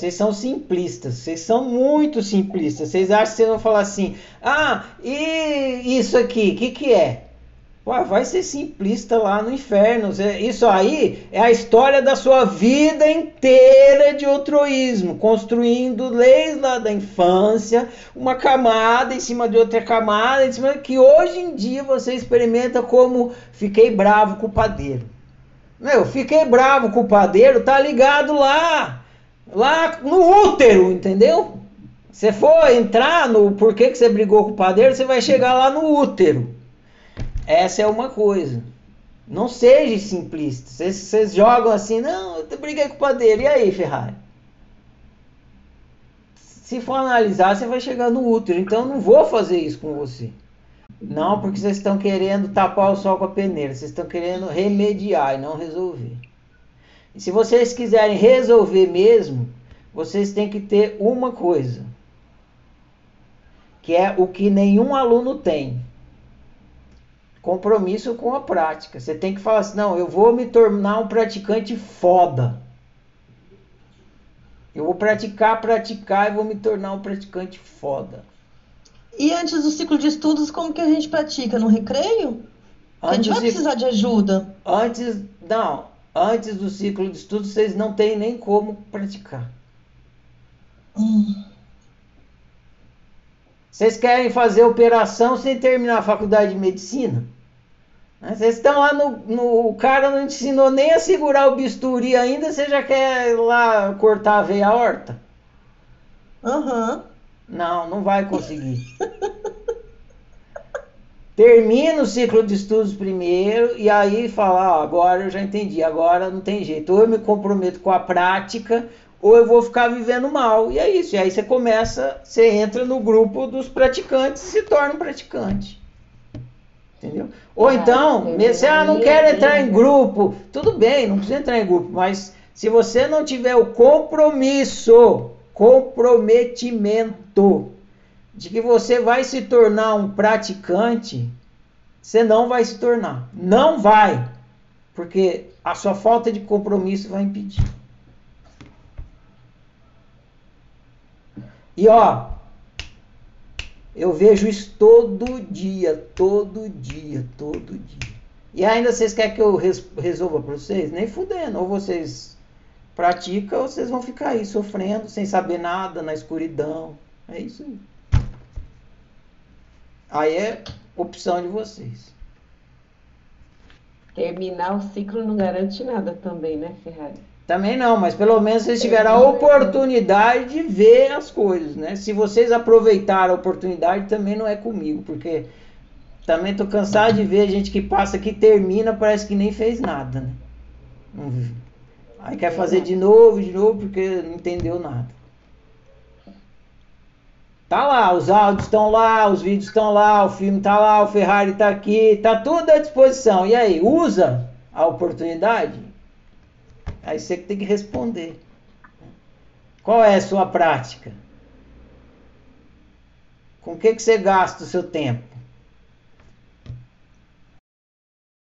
Vocês são simplistas, vocês são muito simplistas. Vocês acham que vocês vão falar assim: ah, e isso aqui, o que, que é? Pô, vai ser simplista lá no inferno. Isso aí é a história da sua vida inteira de altruísmo, construindo leis lá da infância, uma camada em cima de outra camada, em cima que hoje em dia você experimenta como fiquei bravo com o padeiro. Meu, fiquei bravo com o padeiro, tá ligado lá lá no útero, entendeu? Você for entrar no porquê que você brigou com o padeiro, você vai chegar lá no útero. Essa é uma coisa. Não seja simplista. Vocês, vocês jogam assim, não, eu briguei com o padeiro. E aí, Ferrari? Se for analisar, você vai chegar no útero. Então, não vou fazer isso com você. Não, porque vocês estão querendo tapar o sol com a peneira. Vocês estão querendo remediar e não resolver. E se vocês quiserem resolver mesmo, vocês têm que ter uma coisa, que é o que nenhum aluno tem. Compromisso com a prática. Você tem que falar assim: não, eu vou me tornar um praticante foda. Eu vou praticar, praticar e vou me tornar um praticante foda. E antes do ciclo de estudos, como que a gente pratica? No recreio? Antes a gente vai precisar de ajuda. Antes, não antes do ciclo de estudo, vocês não têm nem como praticar. Hum. Vocês querem fazer operação sem terminar a faculdade de medicina? Né? Vocês estão lá no, no. O cara não ensinou nem a segurar o bisturi ainda, você já quer lá cortar a veia horta? Aham. Uhum. Não, não vai conseguir. termina o ciclo de estudos primeiro e aí fala, ó, agora eu já entendi, agora não tem jeito. Ou eu me comprometo com a prática, ou eu vou ficar vivendo mal. E é isso. E aí você começa, você entra no grupo dos praticantes e se torna um praticante. Entendeu? Ou então, você ah, não quer entrar em grupo, tudo bem, não precisa entrar em grupo, mas se você não tiver o compromisso, comprometimento de que você vai se tornar um praticante, você não vai se tornar. Não vai. Porque a sua falta de compromisso vai impedir. E ó, eu vejo isso todo dia, todo dia, todo dia. E ainda vocês querem que eu resolva para vocês? Nem fudendo. Ou vocês praticam ou vocês vão ficar aí sofrendo, sem saber nada, na escuridão. É isso aí. Aí é opção de vocês. Terminar o ciclo não garante nada também, né, Ferrari? Também não, mas pelo menos vocês tiveram a oportunidade de ver as coisas, né? Se vocês aproveitaram a oportunidade, também não é comigo, porque também tô cansado de ver gente que passa aqui, termina, parece que nem fez nada, né? Aí quer fazer de novo, de novo, porque não entendeu nada. Tá lá, os áudios estão lá, os vídeos estão lá, o filme está lá, o Ferrari está aqui, está tudo à disposição. E aí, usa a oportunidade? Aí você tem que responder. Qual é a sua prática? Com que, que você gasta o seu tempo?